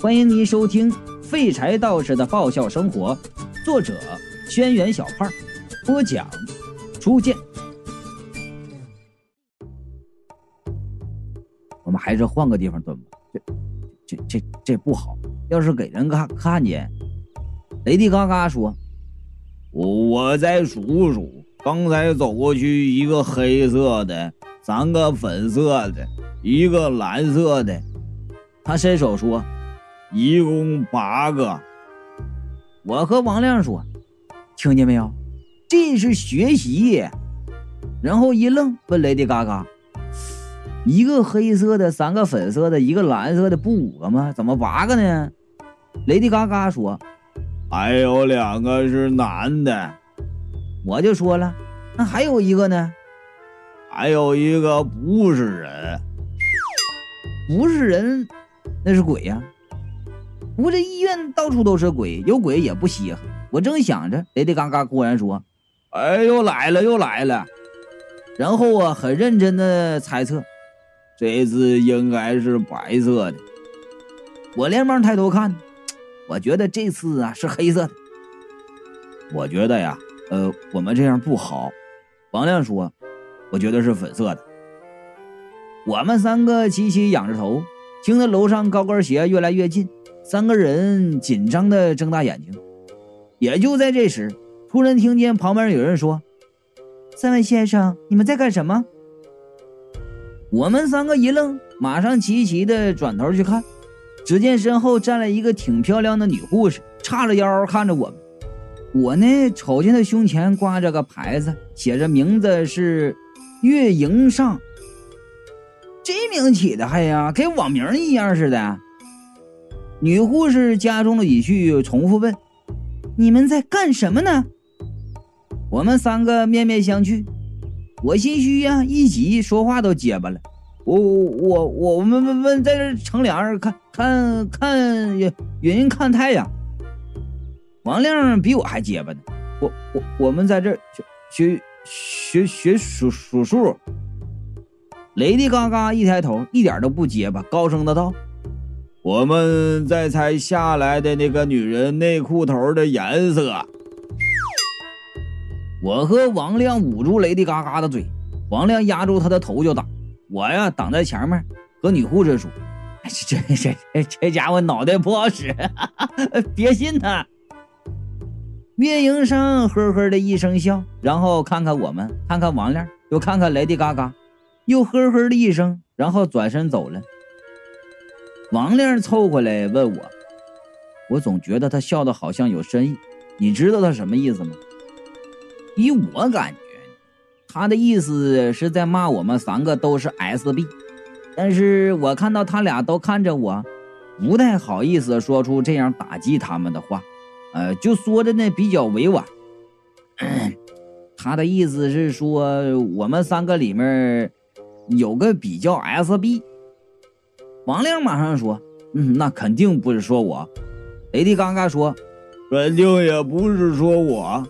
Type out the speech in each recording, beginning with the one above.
欢迎您收听《废柴道士的爆笑生活》，作者：轩辕小胖，播讲：初见。我们还是换个地方蹲吧，这、这、这、这不好，要是给人看看见。雷迪嘎嘎说：“我我再数数，刚才走过去一个黑色的，三个粉色的，一个蓝色的。”他伸手说。一共八个，我和王亮说：“听见没有？这是学习。”然后一愣，问雷迪嘎嘎：“一个黑色的，三个粉色的，一个蓝色的，不五个吗？怎么八个呢？”雷迪嘎嘎说：“还有两个是男的。”我就说了：“那还有一个呢？还有一个不是人，不是人，那是鬼呀。”我这医院到处都是鬼，有鬼也不稀罕。我正想着，雷迪嘎嘎忽然说：“哎，又来了，又来了。”然后啊，很认真的猜测，这次应该是白色的。我连忙抬头看，我觉得这次啊是黑色的。我觉得呀，呃，我们这样不好。王亮说：“我觉得是粉色的。”我们三个齐齐仰着头，听着楼上高跟鞋越来越近。三个人紧张的睁大眼睛，也就在这时，突然听见旁边有人说：“三位先生，你们在干什么？”我们三个一愣，马上齐齐的转头去看，只见身后站了一个挺漂亮的女护士，叉着腰看着我们。我呢，瞅见她胸前挂着个牌子，写着名字是月迎上，这名起的还呀，跟网名一样似的。女护士加重了语气，重复问：“你们在干什么呢？”我们三个面面相觑。我心虚呀，一急说话都结巴了。我我我我们问问，在这乘凉看看看云看太阳。王亮比我还结巴呢。我我我们在这学学学学数数数。雷迪嘎嘎一抬头，一点都不结巴，高声的道。我们在猜下来的那个女人内裤头的颜色。我和王亮捂住雷迪嘎嘎的嘴，王亮压住他的头就打。我呀挡在前面，和女护士说：“这这这这家伙脑袋不好使，别信他。”运营生呵呵的一声笑，然后看看我们，看看王亮，又看看雷迪嘎嘎，又呵呵的一声，然后转身走了。王亮凑过来问我：“我总觉得他笑的好像有深意，你知道他什么意思吗？”依我感觉，他的意思是在骂我们三个都是 SB。但是我看到他俩都看着我，不太好意思说出这样打击他们的话，呃，就说的呢比较委婉。他的意思是说我们三个里面有个比较 SB。王亮马上说：“嗯，那肯定不是说我。”雷迪尴尬说：“肯定也不是说我。”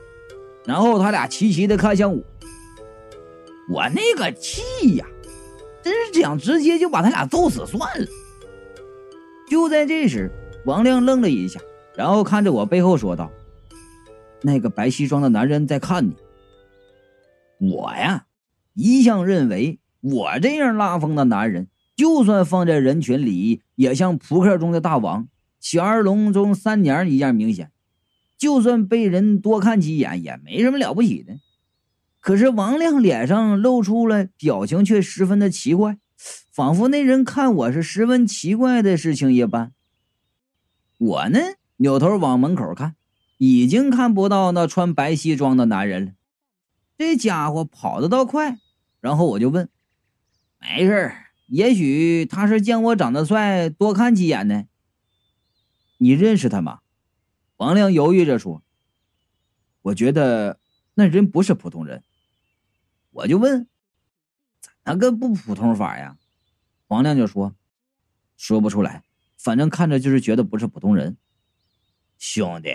然后他俩齐齐的看向我，我那个气呀，真是想直接就把他俩揍死算了。就在这时，王亮愣了一下，然后看着我背后说道：“那个白西装的男人在看你。”我呀，一向认为我这样拉风的男人。就算放在人群里，也像扑克中的大王、小二龙中三娘一样明显。就算被人多看几眼，也没什么了不起的。可是王亮脸上露出了表情，却十分的奇怪，仿佛那人看我是十分奇怪的事情一般。我呢，扭头往门口看，已经看不到那穿白西装的男人了。这家伙跑得倒快，然后我就问：“没事儿。”也许他是见我长得帅，多看几眼呢。你认识他吗？王亮犹豫着说：“我觉得那人不是普通人。”我就问：“怎么个不普通法呀？”王亮就说：“说不出来，反正看着就是觉得不是普通人。”兄弟，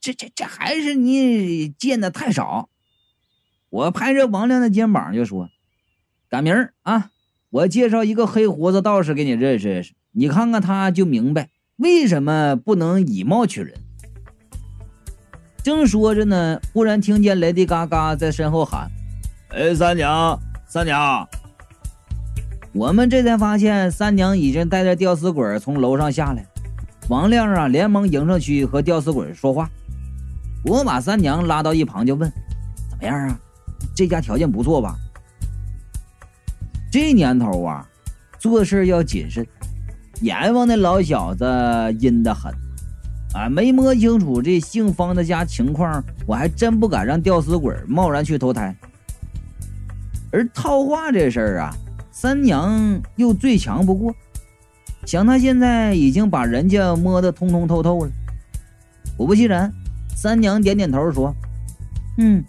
这这这还是你见的太少。我拍着王亮的肩膀就说：“赶明儿啊！”我介绍一个黑胡子道士给你认识认识，你看看他就明白为什么不能以貌取人？正说着呢，忽然听见雷迪嘎嘎在身后喊：“哎，三娘，三娘！”我们这才发现三娘已经带着吊死鬼从楼上下来。王亮啊，连忙迎上去和吊死鬼说话。我把三娘拉到一旁，就问：“怎么样啊？这家条件不错吧？”这年头啊，做事要谨慎。阎王那老小子阴得很。啊，没摸清楚这姓方的家情况，我还真不敢让吊死鬼贸然去投胎。而套话这事儿啊，三娘又最强不过，想他现在已经把人家摸得通通透透了。果不其然，三娘点点头说：“嗯，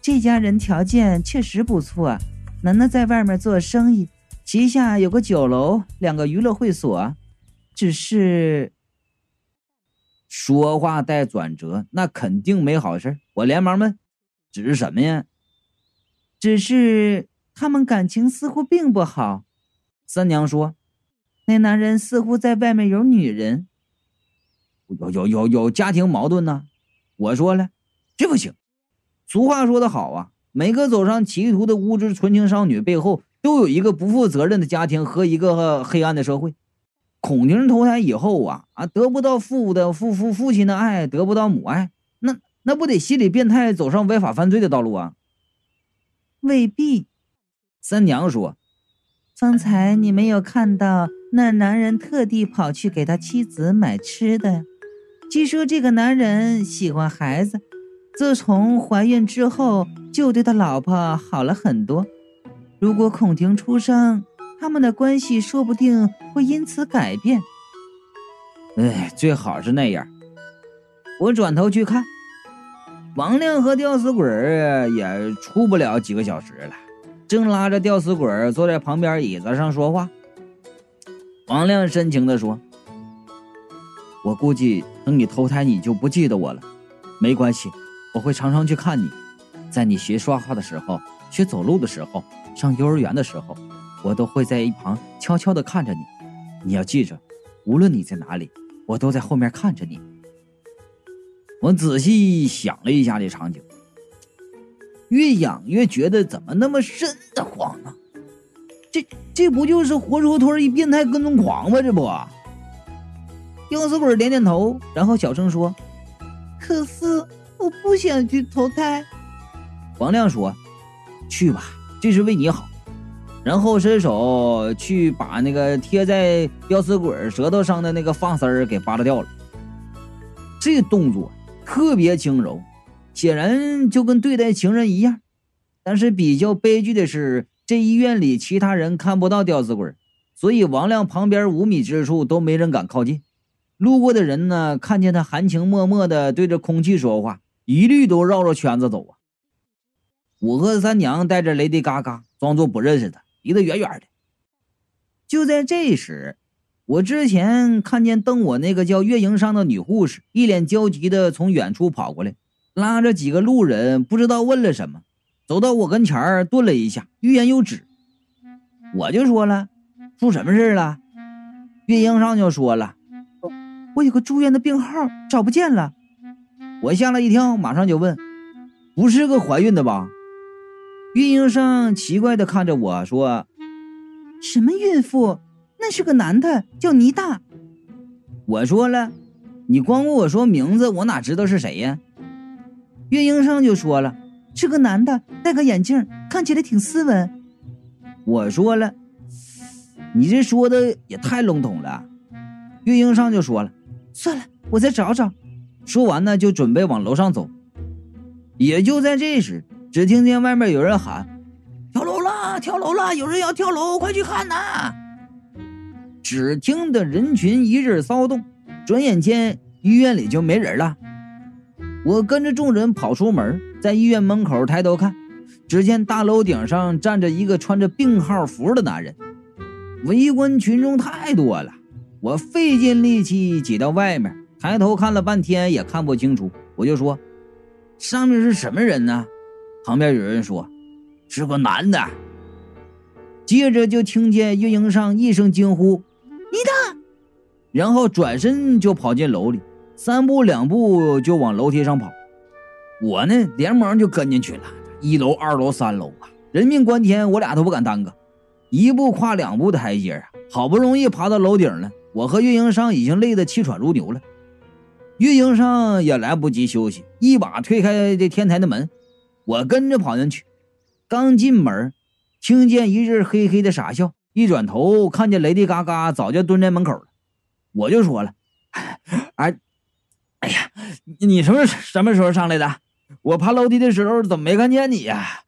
这家人条件确实不错，楠楠在外面做生意，旗下有个酒楼，两个娱乐会所，只是……”说话带转折，那肯定没好事。我连忙问：“只是什么呀？”只是他们感情似乎并不好。三娘说：“那男人似乎在外面有女人，有有有有家庭矛盾呢。”我说了：“这不行。俗话说得好啊，每个走上歧途的无知纯情少女背后，都有一个不负责任的家庭和一个黑暗的社会。”孔婷投胎以后啊啊，得不到父的父父父亲的爱，得不到母爱，那那不得心理变态，走上违法犯罪的道路啊？未必。三娘说：“方才你没有看到那男人特地跑去给他妻子买吃的。据说这个男人喜欢孩子，自从怀孕之后就对他老婆好了很多。如果孔婷出生……”他们的关系说不定会因此改变。哎，最好是那样。我转头去看，王亮和吊死鬼也出不了几个小时了，正拉着吊死鬼坐在旁边椅子上说话。王亮深情地说：“我估计等你投胎，你就不记得我了。没关系，我会常常去看你，在你学说话的时候，学走路的时候，上幼儿园的时候。”我都会在一旁悄悄地看着你，你要记着，无论你在哪里，我都在后面看着你。我仔细想了一下这场景，越想越觉得怎么那么瘆得慌呢？这这不就是活脱脱一变态跟踪狂吗？这不，吊死鬼点点头，然后小声说：“可是我不想去投胎。”王亮说：“去吧，这是为你好。”然后伸手去把那个贴在吊死鬼舌头上的那个发丝儿给扒拉掉了。这动作特别轻柔，显然就跟对待情人一样。但是比较悲剧的是，这医院里其他人看不到吊死鬼，所以王亮旁边五米之处都没人敢靠近。路过的人呢，看见他含情脉脉的对着空气说话，一律都绕着圈子走啊。我和三娘带着雷迪嘎嘎，装作不认识他。离得远远的。就在这时，我之前看见瞪我那个叫月营上的女护士，一脸焦急的从远处跑过来，拉着几个路人，不知道问了什么，走到我跟前儿，顿了一下，欲言又止。我就说了，出什么事了？月营上就说了，我有个住院的病号找不见了。我吓了一跳，马上就问，不是个怀孕的吧？运营上奇怪的看着我说：“什么孕妇？那是个男的，叫倪大。”我说了：“你光跟我说名字，我哪知道是谁呀？”运营上就说了：“是个男的，戴个眼镜，看起来挺斯文。”我说了：“你这说的也太笼统了。”运营上就说了：“算了，我再找找。”说完呢，就准备往楼上走。也就在这时。只听见外面有人喊：“跳楼了，跳楼了！有人要跳楼，快去看呐！”只听得人群一阵骚动，转眼间医院里就没人了。我跟着众人跑出门，在医院门口抬头看，只见大楼顶上站着一个穿着病号服的男人。围观群众太多了，我费尽力气挤到外面，抬头看了半天也看不清楚。我就说：“上面是什么人呢？”旁边有人说：“是个男的。”接着就听见运营上一声惊呼：“你的！”然后转身就跑进楼里，三步两步就往楼梯上跑。我呢，连忙就跟进去了。一楼、二楼、三楼啊，人命关天，我俩都不敢耽搁，一步跨两步的台阶啊，好不容易爬到楼顶了。我和运营商已经累得气喘如牛了，运营上也来不及休息，一把推开这天台的门，我跟着跑进去。刚进门，听见一阵嘿嘿的傻笑，一转头看见雷迪嘎嘎早就蹲在门口了，我就说了：“哎，哎呀，你什么什么时候上来的？”我爬楼梯的时候怎么没看见你呀？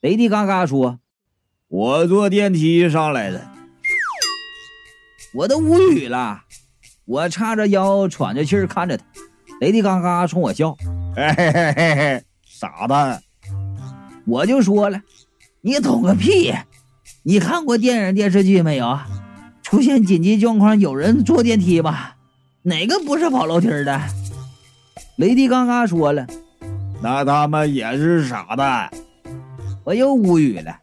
雷迪嘎嘎说：“我坐电梯上来的。”我都无语了，我叉着腰喘着气儿看着他。雷迪嘎嘎冲我笑：“嘿嘿嘿嘿，傻蛋！”我就说了：“你懂个屁！你看过电影电视剧没有？出现紧急状况有人坐电梯吧？哪个不是跑楼梯的？”雷迪嘎嘎说了。那他们也是傻蛋，我又无语了。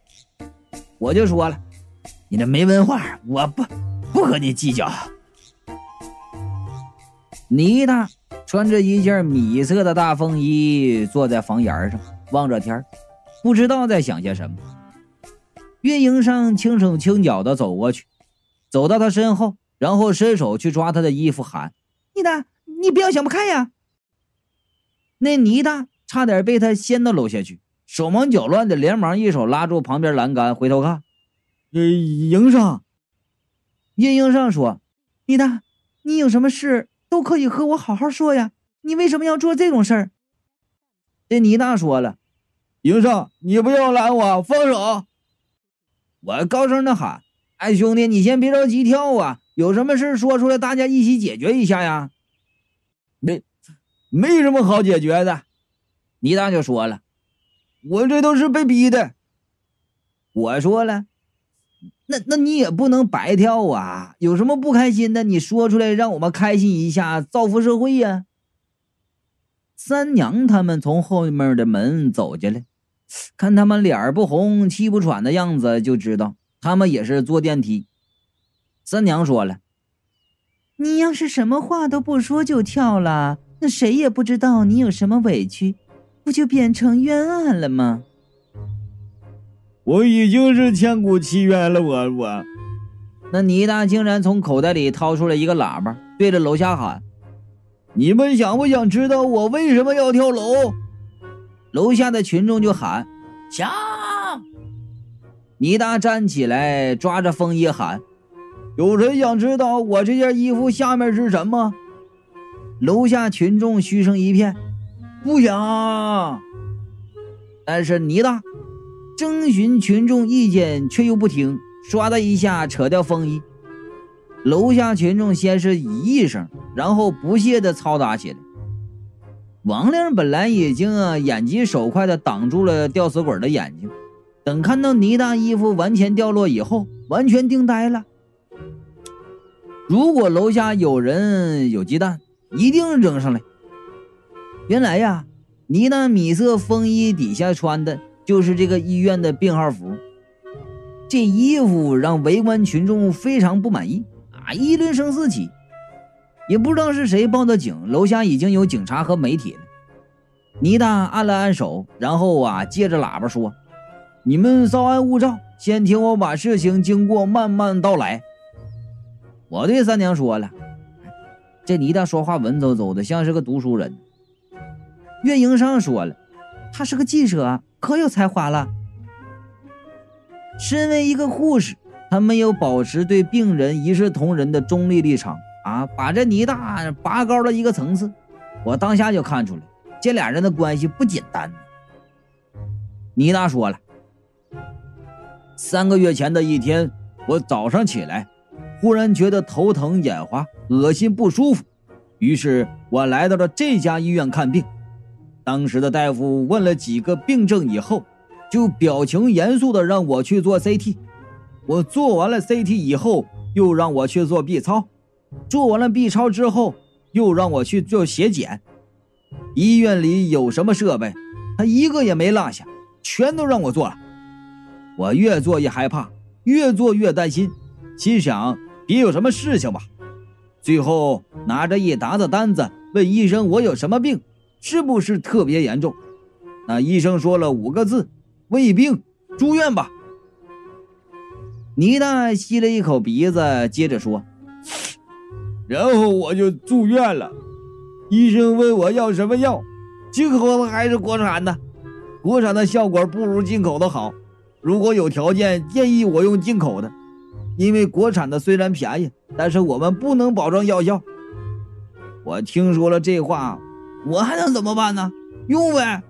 我就说了，你这没文化，我不不和你计较。倪大穿着一件米色的大风衣，坐在房檐上望着天不知道在想些什么。月营上轻手轻脚的走过去，走到他身后，然后伸手去抓他的衣服，喊：“倪大，你不要想不开呀！”那倪大。差点被他掀到楼下去，手忙脚乱的，连忙一手拉住旁边栏杆，回头看。呃，营上，叶迎上说：“你大，你有什么事都可以和我好好说呀，你为什么要做这种事儿？”这倪大说了：“迎上，你不要拦我，放手！”我高声的喊：“哎，兄弟，你先别着急跳啊，有什么事说出来，大家一起解决一下呀。”没，没什么好解决的。倪大就说了：“我这都是被逼的。”我说了：“那那你也不能白跳啊！有什么不开心的，你说出来，让我们开心一下，造福社会呀。”三娘他们从后面的门走进来，看他们脸不红气不喘的样子，就知道他们也是坐电梯。三娘说了：“你要是什么话都不说就跳了，那谁也不知道你有什么委屈。”不就变成冤案了吗？我已经是千古奇冤了，我我。那倪大竟然从口袋里掏出了一个喇叭，对着楼下喊：“你们想不想知道我为什么要跳楼？”楼下的群众就喊：“想！”倪大站起来，抓着风衣喊：“有谁想知道我这件衣服下面是什么？”楼下群众嘘声一片。不想，但是倪大征询群众意见却又不听，唰的一下扯掉风衣。楼下群众先是咦一声，然后不屑的嘈杂起来。王亮本来已经啊眼疾手快的挡住了吊死鬼的眼睛，等看到倪大衣服完全掉落以后，完全惊呆了。如果楼下有人有鸡蛋，一定扔上来。原来呀，倪大米色风衣底下穿的就是这个医院的病号服。这衣服让围观群众非常不满意啊，议论声四起。也不知道是谁报的警，楼下已经有警察和媒体了。倪大按了按手，然后啊，借着喇叭说：“你们稍安勿躁，先听我把事情经过慢慢道来。”我对三娘说了：“这倪大说话文绉绉的，像是个读书人。”岳营上说了，他是个记者，可有才华了。身为一个护士，他没有保持对病人一视同仁的中立立场啊，把这倪大拔高了一个层次。我当下就看出来，这俩人的关系不简单。倪大说了，三个月前的一天，我早上起来，忽然觉得头疼、眼花、恶心、不舒服，于是我来到了这家医院看病。当时的大夫问了几个病症以后，就表情严肃的让我去做 CT。我做完了 CT 以后，又让我去做 B 超。做完了 B 超之后，又让我去做血检。医院里有什么设备，他一个也没落下，全都让我做了。我越做越害怕，越做越担心，心想别有什么事情吧。最后拿着一沓子单子问医生我有什么病，是不是特别严重？那医生说了五个字：胃病，住院吧。倪大吸了一口鼻子，接着说：“然后我就住院了。医生问我要什么药，进口的还是国产的？国产的效果不如进口的好。如果有条件，建议我用进口的。”因为国产的虽然便宜，但是我们不能保证药效。我听说了这话，我还能怎么办呢？用呗。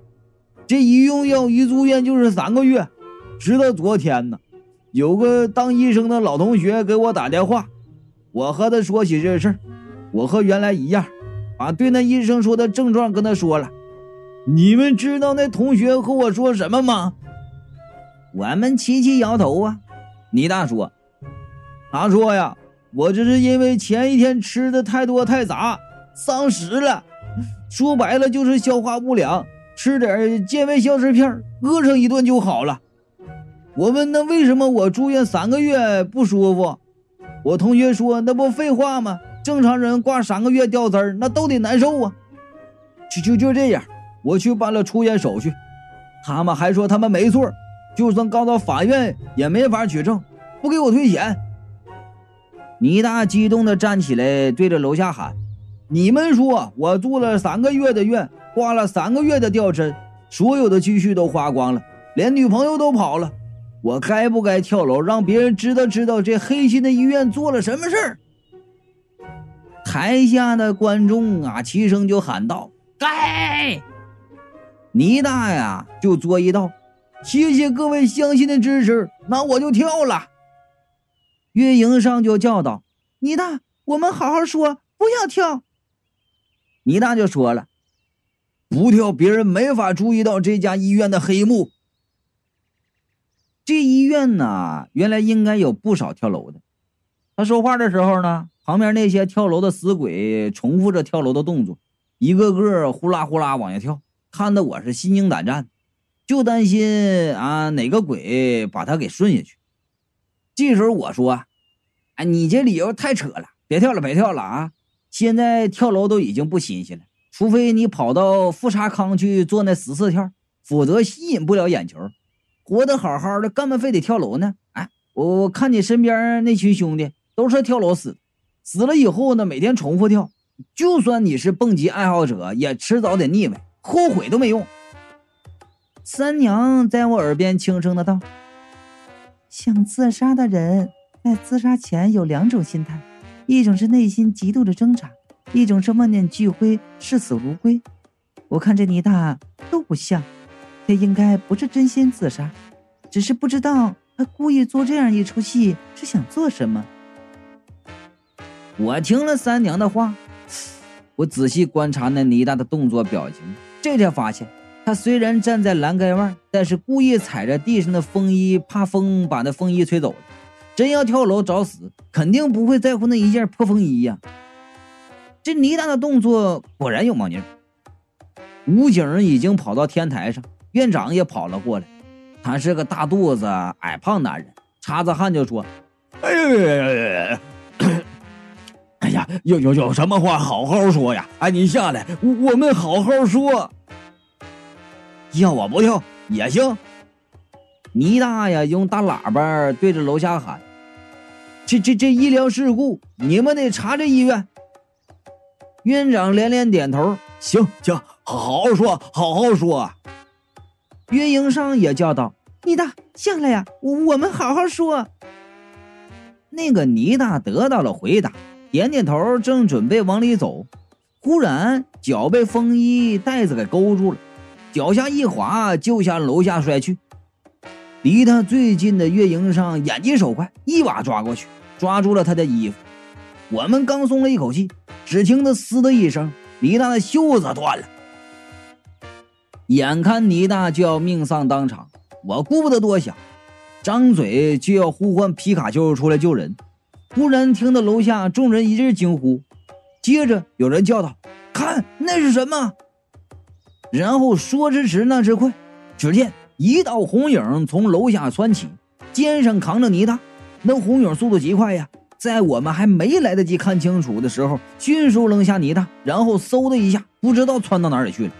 这一用药一住院就是三个月，直到昨天呢，有个当医生的老同学给我打电话，我和他说起这事儿，我和原来一样，把对那医生说的症状跟他说了。你们知道那同学和我说什么吗？我们齐齐摇头啊。倪大说。他说呀，我这是因为前一天吃的太多太杂，丧食了。说白了就是消化不良，吃点健胃消食片，饿上一顿就好了。我问那为什么我住院三个月不舒服？我同学说那不废话吗？正常人挂三个月吊针，那都得难受啊。就就就这样，我去办了出院手续，他们还说他们没错，就算告到法院也没法取证，不给我退钱。倪大激动地站起来，对着楼下喊：“你们说我住了三个月的院，挂了三个月的吊针，所有的积蓄都花光了，连女朋友都跑了，我该不该跳楼，让别人知道知道这黑心的医院做了什么事儿？”台下的观众啊，齐声就喊道：“该！”倪大呀，就作一道：“谢谢各位乡亲的支持，那我就跳了。”运营上就叫道：“倪大，我们好好说，不要跳。”倪大就说了：“不跳，别人没法注意到这家医院的黑幕。这医院呢，原来应该有不少跳楼的。”他说话的时候呢，旁边那些跳楼的死鬼重复着跳楼的动作，一个个呼啦呼啦往下跳，看得我是心惊胆战，就担心啊哪个鬼把他给顺下去。这时候我说：“哎，你这理由太扯了，别跳了，别跳了啊！现在跳楼都已经不新鲜了，除非你跑到富察康去做那十四跳，否则吸引不了眼球。活得好好的，干嘛非得跳楼呢？哎，我我看你身边那群兄弟都是跳楼死，死了以后呢，每天重复跳，就算你是蹦极爱好者，也迟早得腻歪，后悔都没用。”三娘在我耳边轻声的道。想自杀的人在自杀前有两种心态，一种是内心极度的挣扎，一种是万念俱灰、视死如归。我看这倪大都不像，他应该不是真心自杀，只是不知道他故意做这样一出戏是想做什么。我听了三娘的话，我仔细观察那倪大的动作表情，这才发现。他虽然站在栏杆外，但是故意踩着地上的风衣，怕风把那风衣吹走。真要跳楼找死，肯定不会在乎那一件破风衣呀。这倪大的动作果然有猫腻。武警已经跑到天台上，院长也跑了过来。他是个大肚子、矮胖男人，擦着汗就说：“哎呀，哎呀，有有有什么话好好说呀！哎，你下来，我们好好说。”要我不跳也行，倪大爷用大喇叭对着楼下喊：“这这这医疗事故，你们得查这医院。”院长连连点头：“行行，好好说，好好说。”岳营上也叫道：“倪大，下来呀，我们好好说。”那个倪大得到了回答，点点头，正准备往里走，忽然脚被风衣带子给勾住了。脚下一滑，就向楼下摔去。离他最近的月营上眼疾手快，一把抓过去，抓住了他的衣服。我们刚松了一口气，只听得“嘶”的一声，李大的袖子断了。眼看倪大就要命丧当场，我顾不得多想，张嘴就要呼唤皮卡丘出来救人。忽然听到楼下众人一阵惊呼，接着有人叫道：“看，那是什么？”然后说时迟，那时快，只见一道红影从楼下窜起，肩上扛着泥大，那红影速度极快呀，在我们还没来得及看清楚的时候，迅速扔下泥大，然后嗖的一下，不知道窜到哪里去了。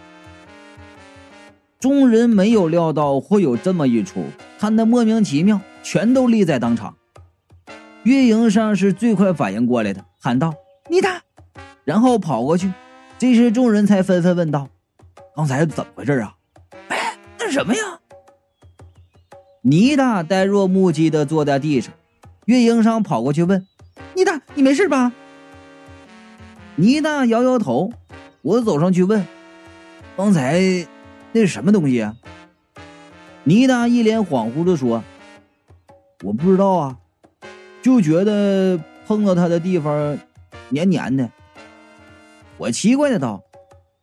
众人没有料到会有这么一出，看得莫名其妙，全都立在当场。月营上是最快反应过来的，喊道：“泥大！”然后跑过去。这时众人才纷纷问道：“刚才怎么回事啊？”“哎，那什么呀？”倪大呆若木鸡的坐在地上，运营商跑过去问：“倪大，你没事吧？”倪大摇摇头。我走上去问：“刚才那是什么东西？”啊？”倪大一脸恍惚的说：“我不知道啊，就觉得碰到他的地方黏黏的。”我奇怪的道：“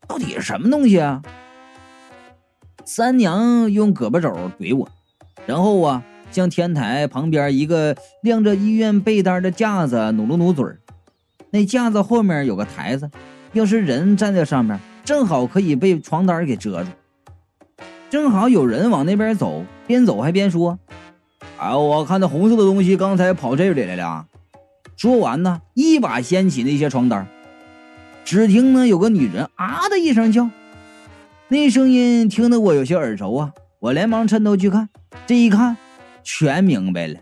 到底是什么东西啊？”三娘用胳膊肘怼我。然后啊，向天台旁边一个晾着医院被单的架子努了努嘴那架子后面有个台子，要是人站在上面，正好可以被床单给遮住。正好有人往那边走，边走还边说：“啊，我看到红色的东西刚才跑这里来了。”说完呢，一把掀起那些床单。只听呢，有个女人啊的一声叫，那声音听得我有些耳熟啊。我连忙抻头去看，这一看，全明白了。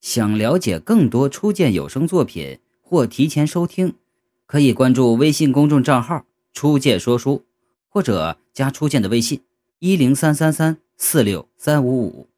想了解更多初见有声作品或提前收听，可以关注微信公众账号“初见说书”，或者加初见的微信：一零三三三四六三五五。